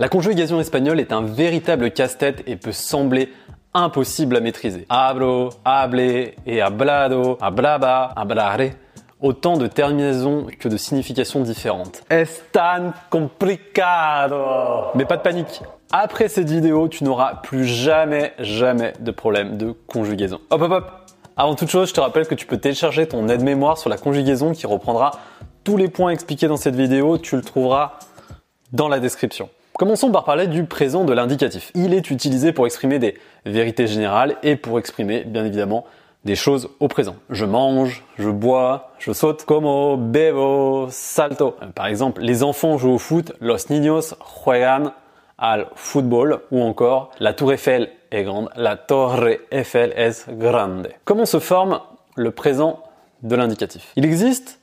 La conjugaison espagnole est un véritable casse-tête et peut sembler impossible à maîtriser. Hablo, hable et hablado, hablaba, hablare. Autant de terminaisons que de significations différentes. Es tan complicado. Mais pas de panique. Après cette vidéo, tu n'auras plus jamais, jamais de problème de conjugaison. Hop, hop, hop. Avant toute chose, je te rappelle que tu peux télécharger ton aide-mémoire sur la conjugaison qui reprendra tous les points expliqués dans cette vidéo. Tu le trouveras dans la description. Commençons par parler du présent de l'indicatif. Il est utilisé pour exprimer des vérités générales et pour exprimer, bien évidemment, des choses au présent. Je mange, je bois, je saute, como, bebo, salto. Par exemple, les enfants jouent au foot, los niños juegan al fútbol ou encore la tour Eiffel est grande, la torre Eiffel es grande. Comment se forme le présent de l'indicatif? Il existe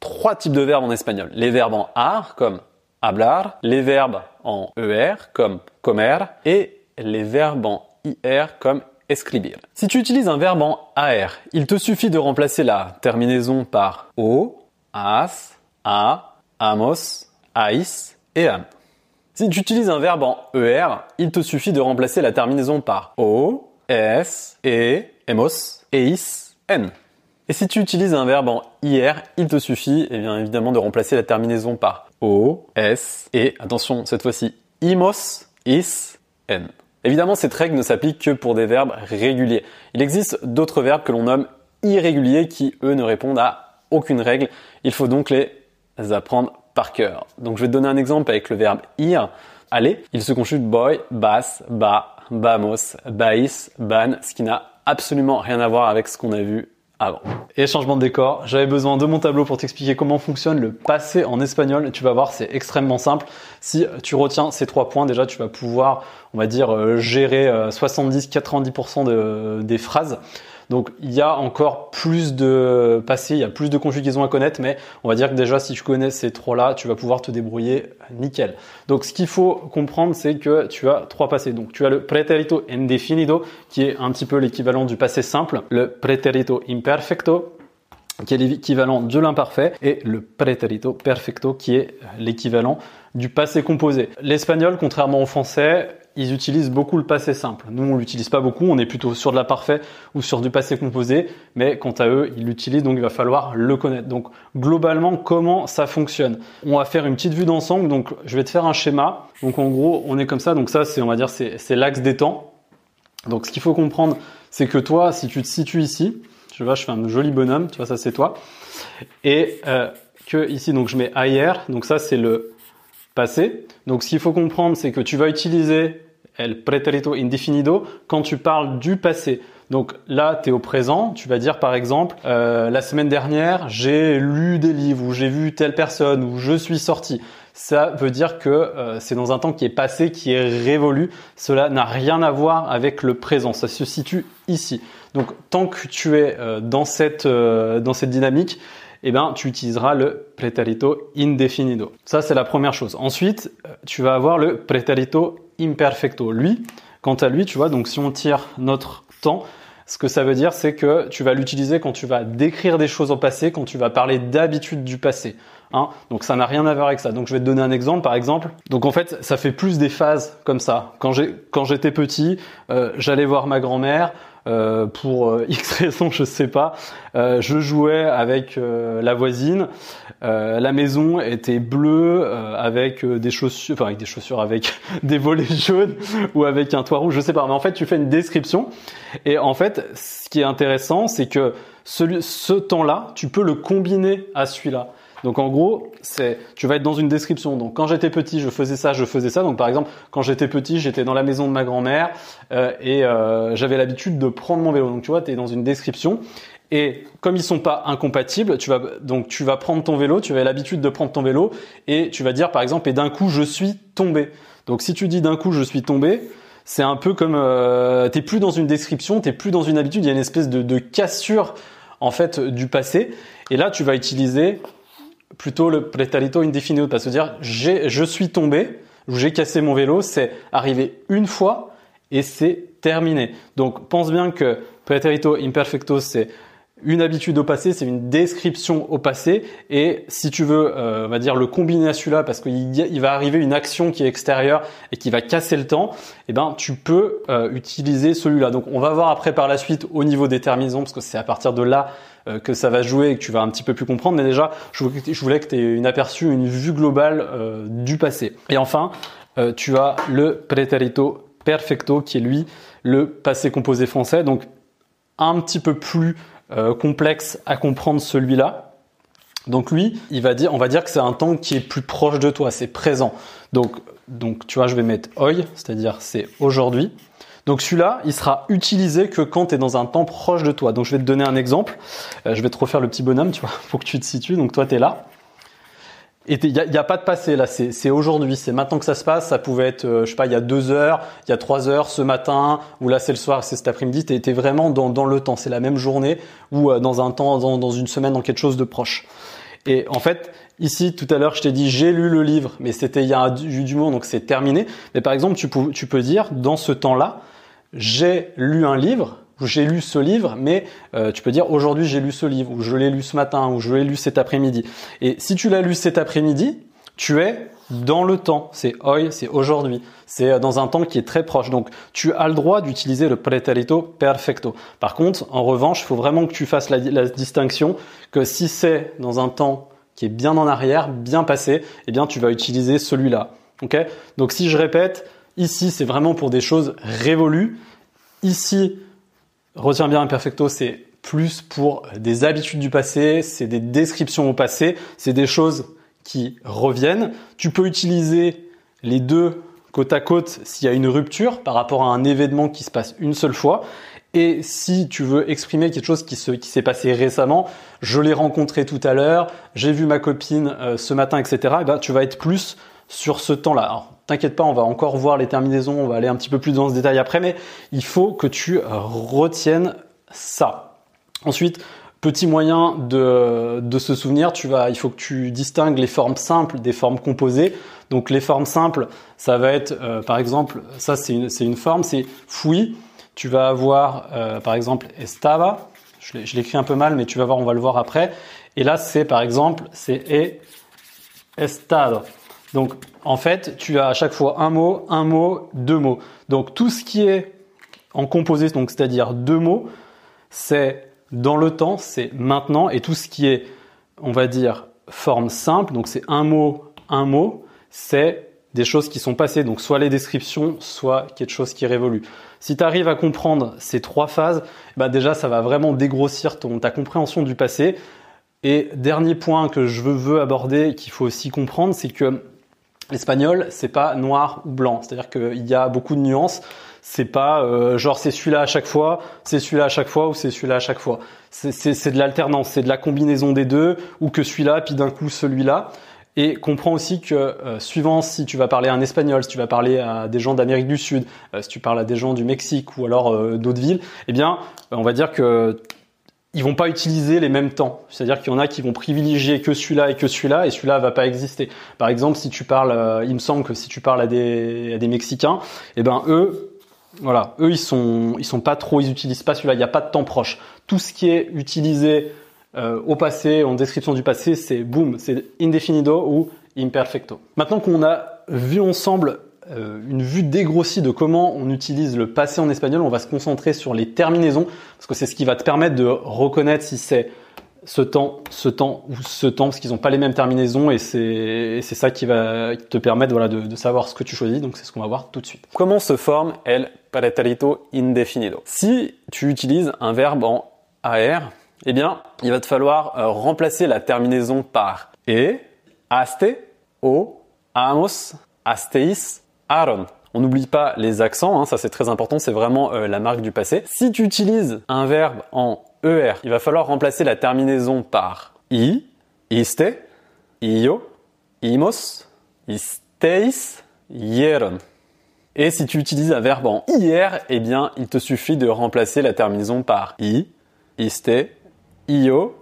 trois types de verbes en espagnol. Les verbes en ar comme hablar, les verbes en ER comme comer et les verbes en IR comme escribir. Si tu utilises un verbe en AR, il te suffit de remplacer la terminaison par O, as, a, amos, ais et am. Si tu utilises un verbe en ER, il te suffit de remplacer la terminaison par O, S, E, emos, eis, n. Et si tu utilises un verbe en IR, il te suffit eh bien, évidemment de remplacer la terminaison par O, S et, attention, cette fois-ci, imos, is, n. Évidemment, cette règle ne s'applique que pour des verbes réguliers. Il existe d'autres verbes que l'on nomme irréguliers qui, eux, ne répondent à aucune règle. Il faut donc les apprendre par cœur. Donc je vais te donner un exemple avec le verbe ir. Aller, il se conjugue boy, bas, ba, bamos, bais, ban, ce qui n'a absolument rien à voir avec ce qu'on a vu avant. Et changement de décor, j'avais besoin de mon tableau pour t'expliquer comment fonctionne le passé en espagnol. Tu vas voir, c'est extrêmement simple. Si tu retiens ces trois points, déjà, tu vas pouvoir, on va dire, euh, gérer 70-90% euh, des phrases. Donc il y a encore plus de passé, il y a plus de conjugaisons à connaître, mais on va dire que déjà si tu connais ces trois-là, tu vas pouvoir te débrouiller nickel. Donc ce qu'il faut comprendre, c'est que tu as trois passés. Donc tu as le preterito indefinido, qui est un petit peu l'équivalent du passé simple, le preterito imperfecto, qui est l'équivalent de l'imparfait, et le preterito perfecto, qui est l'équivalent du passé composé. L'espagnol, contrairement au français, ils utilisent beaucoup le passé simple. Nous, on l'utilise pas beaucoup, on est plutôt sur de la parfait ou sur du passé composé, mais quant à eux, ils l'utilisent, donc il va falloir le connaître. Donc, globalement, comment ça fonctionne? On va faire une petite vue d'ensemble, donc je vais te faire un schéma. Donc, en gros, on est comme ça, donc ça, c'est, on va dire, c'est l'axe des temps. Donc, ce qu'il faut comprendre, c'est que toi, si tu te situes ici, je vois, je fais un joli bonhomme, tu vois, ça c'est toi, et euh, que ici, donc je mets ailleurs, donc ça c'est le passé. Donc ce qu'il faut comprendre, c'est que tu vas utiliser el pretérito indefinido quand tu parles du passé. Donc là, tu es au présent, tu vas dire par exemple, euh, la semaine dernière, j'ai lu des livres, ou j'ai vu telle personne, ou je suis sorti. Ça veut dire que euh, c'est dans un temps qui est passé, qui est révolu. Cela n'a rien à voir avec le présent, ça se situe ici. Donc tant que tu es euh, dans, cette, dans cette dynamique, eh ben, tu utiliseras le pretérito indefinido. Ça, c'est la première chose. Ensuite, tu vas avoir le pretérito imperfecto. Lui, quant à lui, tu vois, donc si on tire notre temps, ce que ça veut dire, c'est que tu vas l'utiliser quand tu vas décrire des choses au passé, quand tu vas parler d'habitude du passé. Hein donc ça n'a rien à voir avec ça. Donc je vais te donner un exemple, par exemple. Donc en fait, ça fait plus des phases comme ça. Quand j'étais petit, euh, j'allais voir ma grand-mère. Euh, pour euh, X raison, je sais pas. Euh, je jouais avec la voisine. la maison était bleue avec des chaussures, enfin avec des chaussures, avec des volets jaunes ou avec un toit rouge, je sais pas. Mais en fait, tu fais une description. Et en fait, ce qui est intéressant, c'est que ce temps-là, tu peux le combiner à celui-là. Donc en gros, c'est tu vas être dans une description. Donc quand j'étais petit, je faisais ça, je faisais ça. Donc par exemple, quand j'étais petit, j'étais dans la maison de ma grand-mère euh, et euh, j'avais l'habitude de prendre mon vélo. Donc tu vois, tu es dans une description et comme ils sont pas incompatibles, tu vas donc tu vas prendre ton vélo, tu avais l'habitude de prendre ton vélo et tu vas dire par exemple et d'un coup je suis tombé. Donc si tu dis d'un coup je suis tombé, c'est un peu comme euh, t'es plus dans une description, t'es plus dans une habitude, il y a une espèce de cassure en fait du passé. Et là tu vas utiliser plutôt le preterito indefinido, parce que dire je suis tombé, j'ai cassé mon vélo, c'est arrivé une fois et c'est terminé. Donc pense bien que preterito imperfecto c'est Une habitude au passé, c'est une description au passé. Et si tu veux, euh, on va dire le combiner à celui-là parce qu'il va arriver une action qui est extérieure et qui va casser le temps, eh ben tu peux euh, utiliser celui-là. Donc on va voir après par la suite au niveau des terminaisons parce que c'est à partir de là euh, que ça va jouer et que tu vas un petit peu plus comprendre. Mais déjà, je voulais que tu aies une aperçu, une vue globale du passé. Et enfin, tu as le preterito perfecto qui est lui le passé composé français. Donc un petit peu plus euh, complexe à comprendre celui-là. Donc lui, il va dire, on va dire que c'est un temps qui est plus proche de toi, c'est présent. Donc, donc tu vois, je vais mettre oi, c'est-à-dire c'est aujourd'hui. Donc celui-là, il sera utilisé que quand tu es dans un temps proche de toi. Donc je vais te donner un exemple. Euh, je vais te refaire le petit bonhomme, tu vois, pour que tu te situes. Donc toi, tu es là. Il n'y a, pas de passé là, c'est aujourd'hui, c'est maintenant que ça se passe. Ça pouvait être, euh, je sais pas, il y a deux heures, il y a trois heures, ce matin, ou là c'est le soir, c'est cet après-midi. Tu es, vraiment dans, le temps, c'est la même journée ou euh, dans un temps, dans, une semaine, dans quelque chose de proche. Et en fait, ici tout à l'heure, je t'ai dit j'ai lu le livre, mais c'était il y a du, du moment, donc c'est terminé. Mais par exemple, tu peux dire dans ce temps-là, j'ai lu un livre j'ai lu ce livre, mais euh, tu peux dire aujourd'hui j'ai lu ce livre, ou je l'ai lu ce matin, ou je l'ai lu cet après-midi. Et si tu l'as lu cet après-midi, tu es dans le temps. C'est hoy, c'est aujourd'hui. C'est dans un temps qui est très proche. Donc, tu as le droit d'utiliser le preterito perfecto. Par contre, en revanche, il faut vraiment que tu fasses la, distinction que si c'est dans un temps qui est bien en arrière, bien passé, eh bien, tu vas utiliser celui-là. Ok? Donc, si je répète, ici, c'est vraiment pour des choses révolues. Ici, Retiens bien imperfecto, c'est plus pour des habitudes du passé, c'est des descriptions au passé, c'est des choses qui reviennent. Tu peux utiliser les deux côte à côte s'il y a une rupture par rapport à un événement qui se passe une seule fois. Et si tu veux exprimer quelque chose qui s'est passé récemment, je l'ai rencontré tout à l'heure, j'ai vu ma copine euh, ce matin, etc., eh ben, tu vas être plus sur ce temps-là. T'inquiète pas, on va encore voir les terminaisons, on va aller un petit peu plus dans ce détail après, mais il faut que tu retiennes ça. Ensuite, petit moyen de, se souvenir, il faut que tu distingues les formes simples des formes composées. Donc les formes simples, ça va être, euh, par exemple, ça c'est une, forme, c'est fui. Tu vas avoir, euh, par exemple, estaba. Je l'écris un peu mal, mais tu vas voir, on va le voir après. Et là, c'est par exemple, c'est estado. Donc en fait, tu as à chaque fois un mot, un mot, deux mots. Donc tout ce qui est en composé, donc c'est-à-dire deux mots, c'est dans le temps, c'est maintenant, et tout ce qui est, on va dire, forme simple, donc c'est un mot, un mot, c'est des choses qui sont passées, donc soit les descriptions, soit quelque chose qui révolue. Si tu arrives à comprendre ces trois phases, bah déjà ça va vraiment dégrossir ton, ta compréhension du passé. Et dernier point que je veux aborder, qu'il faut aussi comprendre, c'est que L'espagnol, c'est pas noir ou blanc, c'est-à-dire qu'il y a beaucoup de nuances. C'est pas euh, genre c'est celui-là à chaque fois, c'est celui-là à chaque fois ou c'est celui-là à chaque fois. C'est de l'alternance, c'est de la combinaison des deux ou que celui-là puis d'un coup celui-là. Et comprends aussi que euh, suivant si tu vas parler à un espagnol, si tu vas parler à des gens d'Amérique du Sud, euh, si tu parles à des gens du Mexique ou alors d'autres villes, eh bien, on va dire que ils vont pas utiliser les mêmes temps. C'est-à-dire qu'il y en a qui vont privilégier que celui-là et que celui-là, et celui-là va pas exister. Par exemple, si tu parles, euh, il me semble que si tu parles à des, à des Mexicains, eh ben eux, voilà, eux ils sont, ils sont pas trop, ils utilisent pas celui-là. Il n'y a pas de temps proche. Tout ce qui est utilisé euh, au passé, en description du passé, c'est boom, c'est indefinido ou imperfecto. Maintenant qu'on a vu ensemble une vue dégrossie de comment on utilise le passé en espagnol. On va se concentrer sur les terminaisons parce que c'est ce qui va te permettre de reconnaître si c'est ce temps, ce temps ou ce temps parce qu'ils n'ont pas les mêmes terminaisons et c'est ça qui va te permettre voilà, de, savoir ce que tu choisis. Donc c'est ce qu'on va voir tout de suite. Comment se forme el preterito indefinido? Si tu utilises un verbe en AR, eh bien, il va te falloir euh, remplacer la terminaison par e, aste, o, amos, asteis, Aaron. On n'oublie pas les accents, hein, ça c'est très important, c'est vraiment euh, la marque du passé. Si tu utilises un verbe en ER, il va falloir remplacer la terminaison par i, iste, io, imos, isteis, hieron. Et si tu utilises un verbe en IR, eh bien, il te suffit de remplacer la terminaison par i, iste, io,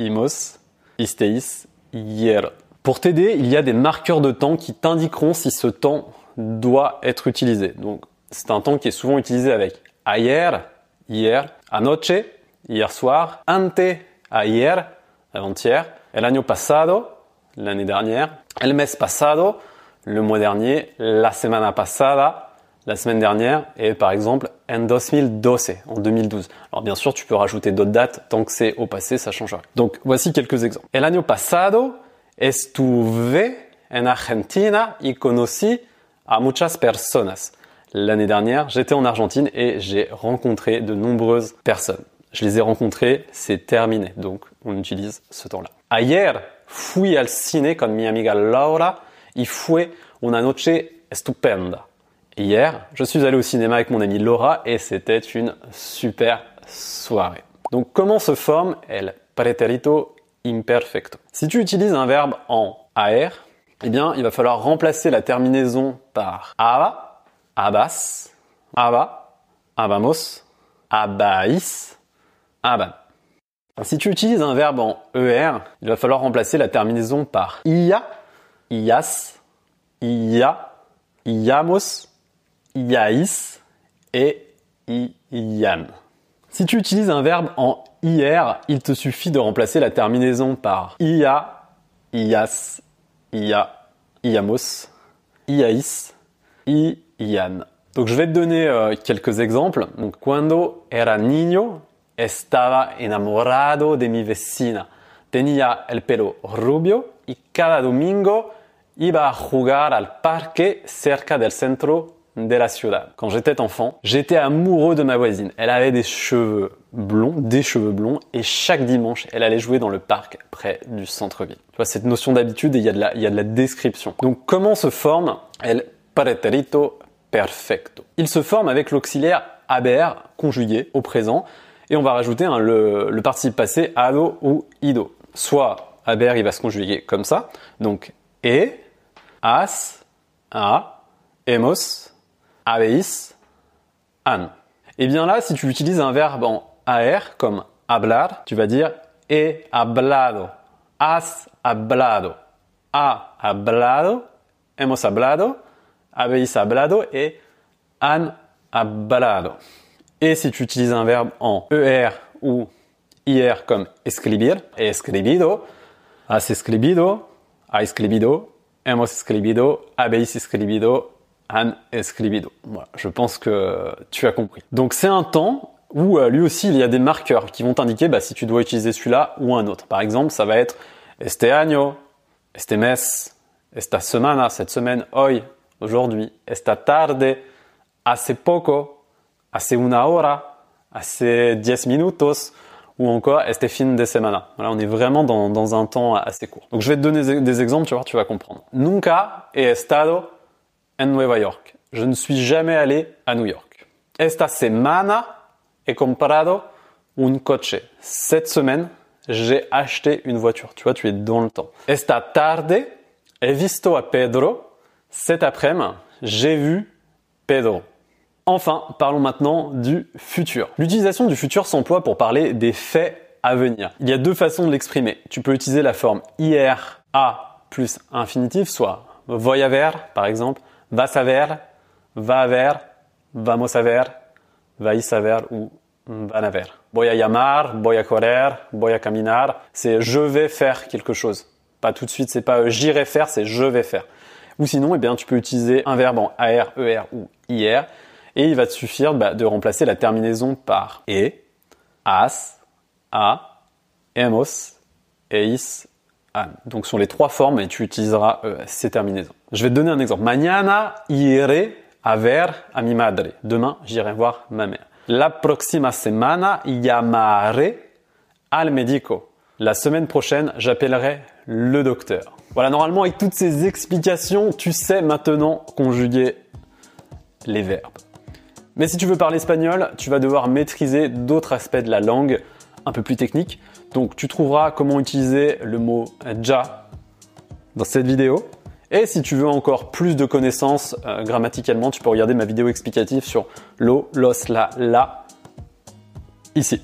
imos, isteis, hieron. Pour t'aider, il y a des marqueurs de temps qui t'indiqueront si ce temps doit être utilisé. Donc, c'est un temps qui est souvent utilisé avec ayer, hier, anoche, hier soir. Ante, ayer, avant-hier. El año pasado, l'année dernière. El mes pasado, le mois dernier. La semana pasada, la semaine dernière. Et par exemple, en 2012, en 2012. Alors bien sûr, tu peux rajouter d'autres dates. Tant que c'est au passé, ça change rien. Donc voici quelques exemples. El año pasado estuve en Argentina y conocí a muchas personas. L'année dernière, j'étais en Argentine et j'ai rencontré de nombreuses personnes. Je les ai rencontrées, c'est terminé. Donc, on utilise ce temps-là. Ayer fui al cine con mi amiga Laura y fue una noche estupenda. Hier, je suis allé au cinéma avec mon amie Laura et c'était une super soirée. Donc, comment se forme el pretérito imperfecto? Si tu utilises un verbe en AR, eh bien, il va falloir remplacer la terminaison par aba, abas, aba, abamos, abais, aban. Si tu utilises un verbe en ER, il va falloir remplacer la terminaison par ia, ias, ia, iamos, iais et ian. Si tu utilises un verbe en IR, il te suffit de remplacer la terminaison par ia, ias, ia, iamos, iais, ian. Donc je vais te donner euh, quelques exemples. Donc cuando era niño estaba enamorado de mi vecina. Tenía el pelo rubio y cada domingo iba a jugar al parque cerca del centro de la ciudad. Quand j'étais enfant, j'étais amoureux de ma voisine. Elle avait des cheveux blonds, des cheveux blonds, et chaque dimanche, elle allait jouer dans le parc près du centre-ville. Tu vois, cette notion d'habitude, et il y, a de la, il y a de la description. Donc, comment se forme el pretérito perfecto? Il se forme avec l'auxiliaire haber conjugué au présent, et on va rajouter le, participe passé ado ou ido. Soit haber, il va se conjuguer comme ça, donc e, as, a, hemos, habéis, an. Et bien là, si tu utilises un verbe en AR comme hablar, tu vas dire he hablado, has hablado, ha hablado, hemos hablado, habéis hablado et han hablado. Et si tu utilises un verbe en ER ou IR comme escribir, he escribido, has escribido, ha escribido, hemos escribido, habéis escribido, escribido. Voilà, je pense que tu as compris. Donc c'est un temps où euh, lui aussi il y a des marqueurs qui vont t'indiquer bah, si tu dois utiliser celui-là ou un autre. Par exemple, ça va être este año, este mes, esta semana, cette semaine, hoy, aujourd'hui, esta tarde, hace poco, hace una hora, hace diez minutos, ou encore este fin de semana. Voilà, on est vraiment dans, dans un temps assez court. Donc je vais te donner des, des exemples, tu vois, tu vas comprendre. Nunca he estado en Nueva York. Je ne suis jamais allé à New York. Esta semana he comprado un coche. Cette semaine, j'ai acheté une voiture. Tu vois, tu es dans le temps. Esta tarde he visto a Pedro. Cet après-midi, j'ai vu Pedro. Enfin, parlons maintenant du futur. L'utilisation du futur s'emploie pour parler des faits à venir. Il y a deux façons de l'exprimer. Tu peux utiliser la forme IR A plus infinitif, soit voy a ver, par exemple, vas a ver, va a ver, vamos a ver, vais a ou van a ver. Voy a llamar, voy correr, caminar. C'est je vais faire quelque chose. Pas tout de suite, c'est pas euh, j'irai faire, c'est je vais faire. Ou sinon, eh bien, tu peux utiliser un verbe en AR, ER ou IR et il va te suffire bah, de remplacer la terminaison par e, as, a, hemos, eis, an. Donc, sur les trois formes et tu utiliseras euh, ces terminaisons. Je vais te donner un exemple. Mañana iré a ver a mi madre. Demain, j'irai voir ma mère. La próxima semana llamaré al médico. La semaine prochaine, j'appellerai le docteur. Voilà, normalement, avec toutes ces explications, tu sais maintenant conjuguer les verbes. Mais si tu veux parler espagnol, tu vas devoir maîtriser d'autres aspects de la langue un peu plus techniques. Donc tu trouveras comment utiliser le mot ja dans cette vidéo. Et si tu veux encore plus de connaissances euh, grammaticalement, tu peux regarder ma vidéo explicative sur lo, los, la, la ici.